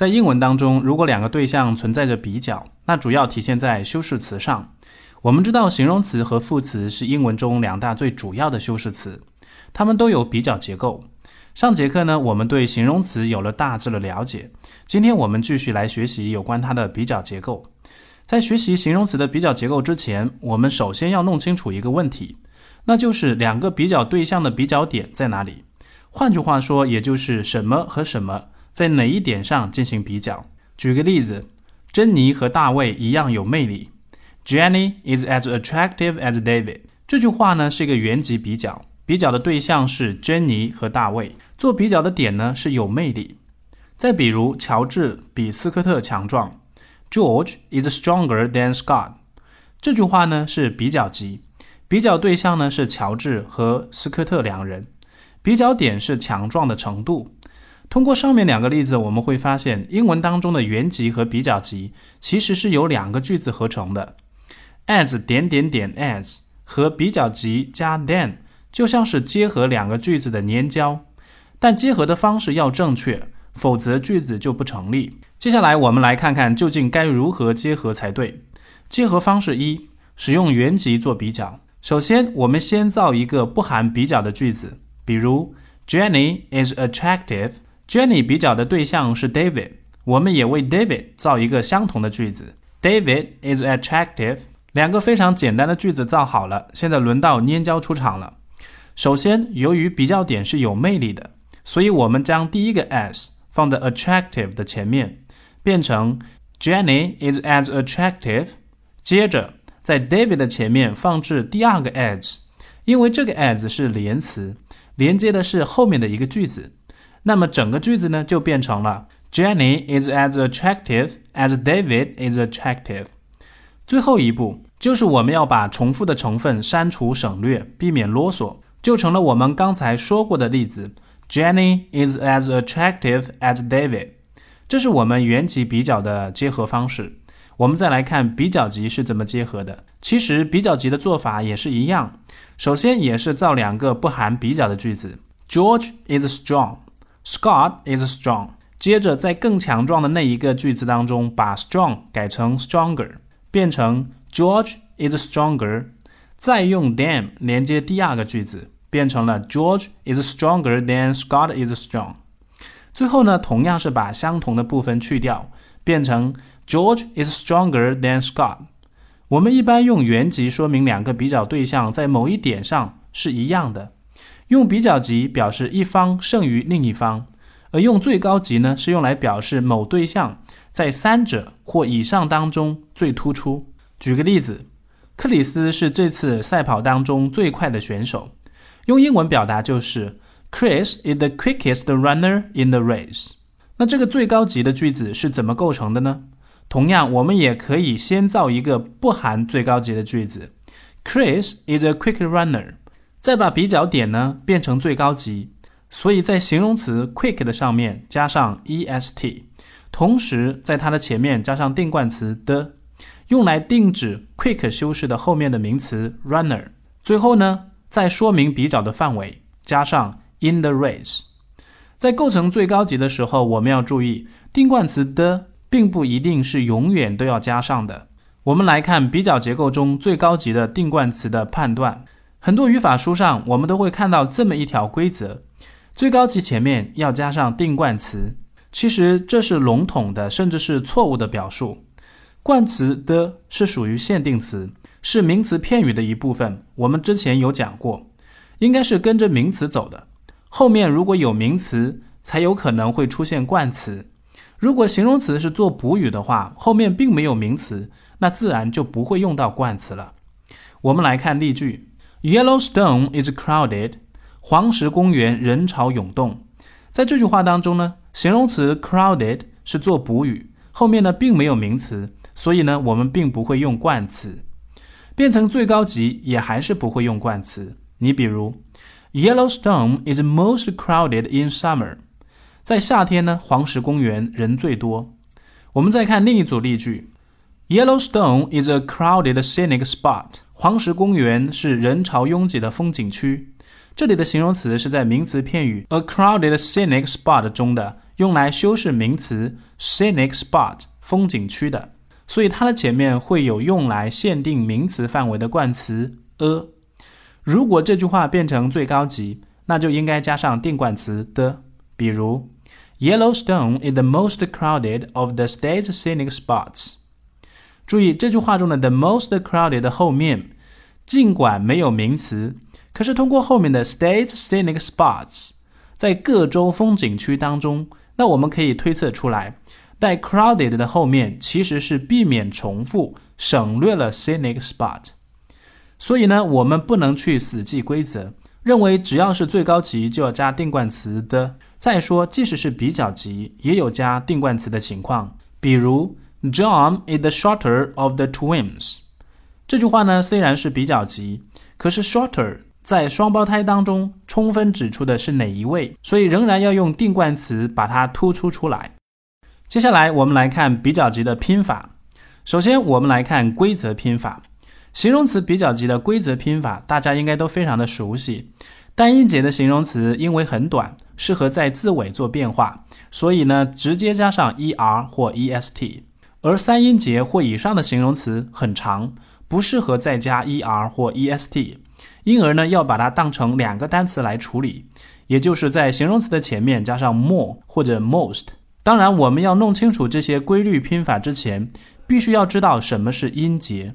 在英文当中，如果两个对象存在着比较，那主要体现在修饰词上。我们知道，形容词和副词是英文中两大最主要的修饰词，它们都有比较结构。上节课呢，我们对形容词有了大致的了解。今天我们继续来学习有关它的比较结构。在学习形容词的比较结构之前，我们首先要弄清楚一个问题，那就是两个比较对象的比较点在哪里。换句话说，也就是什么和什么在哪一点上进行比较。举个例子，珍妮和大卫一样有魅力。Jenny is as attractive as David。这句话呢是一个原级比较。比较的对象是珍妮和大卫，做比较的点呢是有魅力。再比如，乔治比斯科特强壮，George is stronger than Scott。这句话呢是比较级，比较对象呢是乔治和斯科特两人，比较点是强壮的程度。通过上面两个例子，我们会发现，英文当中的原级和比较级其实是由两个句子合成的，as 点点点 as 和比较级加 than。就像是结合两个句子的粘胶，但结合的方式要正确，否则句子就不成立。接下来我们来看看究竟该如何结合才对。结合方式一：使用原级做比较。首先，我们先造一个不含比较的句子，比如 Jenny is attractive。Jenny 比较的对象是 David，我们也为 David 造一个相同的句子：David is attractive。两个非常简单的句子造好了，现在轮到粘胶出场了。首先，由于比较点是有魅力的，所以我们将第一个 as 放在 attractive 的前面，变成 Jenny is as attractive。接着，在 David 的前面放置第二个 as，因为这个 as 是连词，连接的是后面的一个句子，那么整个句子呢就变成了 Jenny is as attractive as David is attractive。最后一步就是我们要把重复的成分删除省略，避免啰嗦。就成了我们刚才说过的例子，Jenny is as attractive as David。这是我们原级比较的结合方式。我们再来看比较级是怎么结合的。其实比较级的做法也是一样，首先也是造两个不含比较的句子，George is strong Scott is strong。接着在更强壮的那一个句子当中，把 strong 改成 stronger，变成 George is stronger。再用 than 连接第二个句子，变成了 George is stronger than Scott is strong。最后呢，同样是把相同的部分去掉，变成 George is stronger than Scott。我们一般用原级说明两个比较对象在某一点上是一样的，用比较级表示一方胜于另一方，而用最高级呢是用来表示某对象在三者或以上当中最突出。举个例子。克里斯是这次赛跑当中最快的选手，用英文表达就是 Chris is the quickest runner in the race。那这个最高级的句子是怎么构成的呢？同样，我们也可以先造一个不含最高级的句子，Chris is a quick runner，再把比较点呢变成最高级，所以在形容词 quick 的上面加上 est，同时在它的前面加上定冠词的。用来定指 quick 修饰的后面的名词 runner。最后呢，在说明比较的范围加上 in the race。在构成最高级的时候，我们要注意定冠词的并不一定是永远都要加上的。我们来看比较结构中最高级的定冠词的判断。很多语法书上我们都会看到这么一条规则：最高级前面要加上定冠词。其实这是笼统的，甚至是错误的表述。冠词的是属于限定词，是名词片语的一部分。我们之前有讲过，应该是跟着名词走的。后面如果有名词，才有可能会出现冠词。如果形容词是做补语的话，后面并没有名词，那自然就不会用到冠词了。我们来看例句：Yellowstone is crowded。黄石公园人潮涌动。在这句话当中呢，形容词 crowded 是做补语，后面呢并没有名词。所以呢，我们并不会用冠词，变成最高级也还是不会用冠词。你比如，Yellowstone is most crowded in summer。在夏天呢，黄石公园人最多。我们再看另一组例句，Yellowstone is a crowded scenic spot。黄石公园是人潮拥挤的风景区。这里的形容词是在名词片语 a crowded scenic spot 中的用来修饰名词 scenic spot 风景区的，所以它的前面会有用来限定名词范围的冠词 a。如果这句话变成最高级，那就应该加上定冠词的，比如 Yellowstone is the most crowded of the state's scenic spots。注意这句话中的 the most crowded 的后面，尽管没有名词，可是通过后面的 state scenic spots，在各州风景区当中，那我们可以推测出来，带 crowded 的后面其实是避免重复，省略了 scenic spot。所以呢，我们不能去死记规则，认为只要是最高级就要加定冠词的。再说，即使是比较级，也有加定冠词的情况，比如。John is the shorter of the twins。这句话呢，虽然是比较级，可是 shorter 在双胞胎当中充分指出的是哪一位，所以仍然要用定冠词把它突出出来。接下来我们来看比较级的拼法。首先，我们来看规则拼法。形容词比较级的规则拼法，大家应该都非常的熟悉。单音节的形容词因为很短，适合在字尾做变化，所以呢，直接加上 er 或 est。而三音节或以上的形容词很长，不适合再加 er 或 est，因而呢要把它当成两个单词来处理，也就是在形容词的前面加上 more 或者 most。当然，我们要弄清楚这些规律拼法之前，必须要知道什么是音节。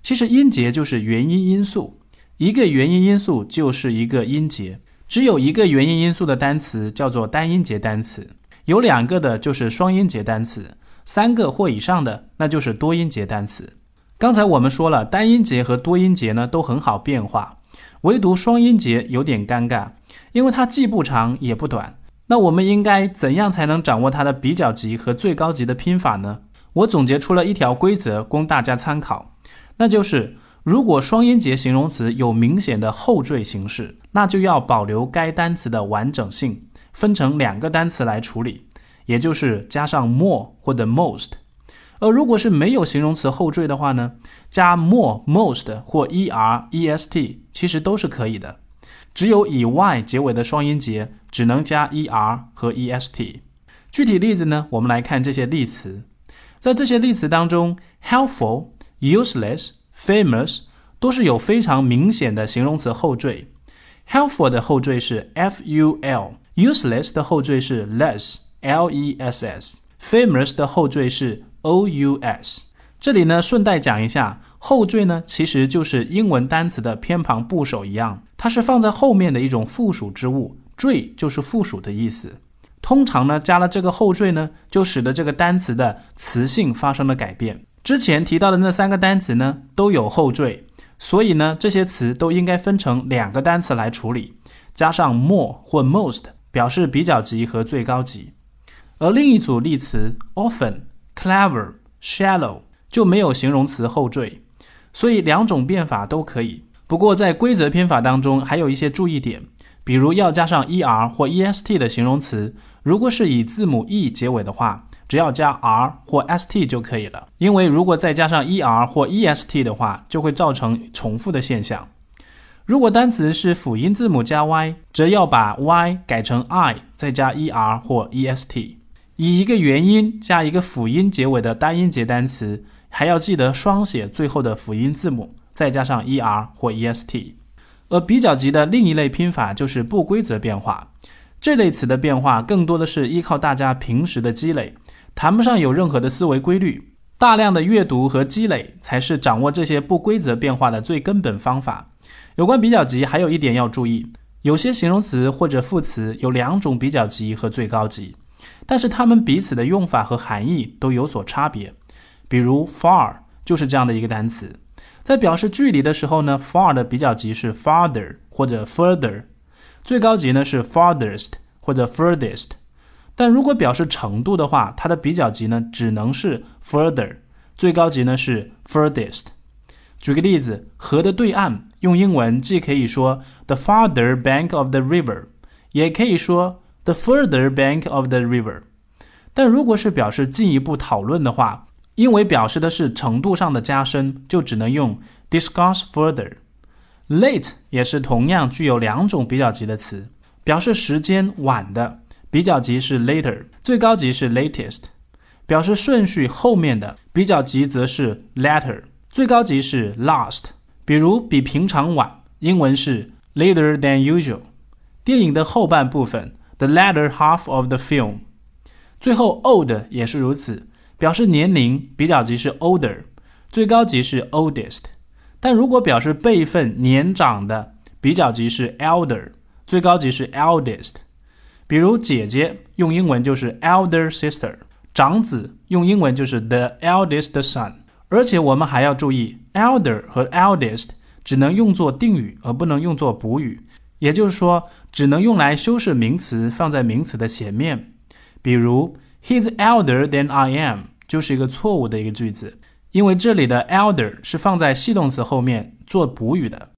其实音节就是元音因素，一个元音因素就是一个音节。只有一个元音因素的单词叫做单音节单词，有两个的就是双音节单词。三个或以上的，那就是多音节单词。刚才我们说了，单音节和多音节呢都很好变化，唯独双音节有点尴尬，因为它既不长也不短。那我们应该怎样才能掌握它的比较级和最高级的拼法呢？我总结出了一条规则供大家参考，那就是如果双音节形容词有明显的后缀形式，那就要保留该单词的完整性，分成两个单词来处理。也就是加上 more 或者 most，而如果是没有形容词后缀的话呢，加 more、most 或 er、est 其实都是可以的。只有以 y 结尾的双音节只能加 er 和 est。具体例子呢，我们来看这些例词。在这些例词当中，helpful、useless、famous 都是有非常明显的形容词后缀。helpful 的后缀是 ful，useless 的后缀是 less。Less，famous 的后缀是 ous。这里呢，顺带讲一下，后缀呢其实就是英文单词的偏旁部首一样，它是放在后面的一种附属之物，缀就是附属的意思。通常呢，加了这个后缀呢，就使得这个单词的词性发生了改变。之前提到的那三个单词呢，都有后缀，所以呢，这些词都应该分成两个单词来处理，加上 more 或 most 表示比较级和最高级。而另一组例词 often、clever、shallow 就没有形容词后缀，所以两种变法都可以。不过在规则拼法当中还有一些注意点，比如要加上 er 或 est 的形容词，如果是以字母 e 结尾的话，只要加 r 或 st 就可以了。因为如果再加上 er 或 est 的话，就会造成重复的现象。如果单词是辅音字母加 y，则要把 y 改成 i，再加 er 或 est。以一个元音加一个辅音结尾的单音节单词，还要记得双写最后的辅音字母，再加上 er 或 est。而比较级的另一类拼法就是不规则变化。这类词的变化更多的是依靠大家平时的积累，谈不上有任何的思维规律。大量的阅读和积累才是掌握这些不规则变化的最根本方法。有关比较级，还有一点要注意：有些形容词或者副词有两种比较级和最高级。但是它们彼此的用法和含义都有所差别，比如 far 就是这样的一个单词，在表示距离的时候呢，far 的比较级是 farther 或者 further，最高级呢是 farthest 或者 furthest，但如果表示程度的话，它的比较级呢只能是 further，最高级呢是 furthest。举个例子，河的对岸用英文既可以说 the farther bank of the river，也可以说。The further bank of the river，但如果是表示进一步讨论的话，因为表示的是程度上的加深，就只能用 discuss further。Late 也是同样具有两种比较级的词，表示时间晚的，比较级是 later，最高级是 latest。表示顺序后面的比较级则是 later，最高级是 last。比如比平常晚，英文是 later than usual。电影的后半部分，the latter half of the film。最后 old 也是如此，表示年龄比较级是 older，最高级是 oldest。但如果表示辈分年长的，比较级是 elder，最高级是 eldest。比如姐姐用英文就是 elder sister。长子用英文就是 the eldest son，而且我们还要注意，elder 和 eldest 只能用作定语，而不能用作补语，也就是说，只能用来修饰名词，放在名词的前面。比如，He's elder than I am，就是一个错误的一个句子，因为这里的 elder 是放在系动词后面做补语的。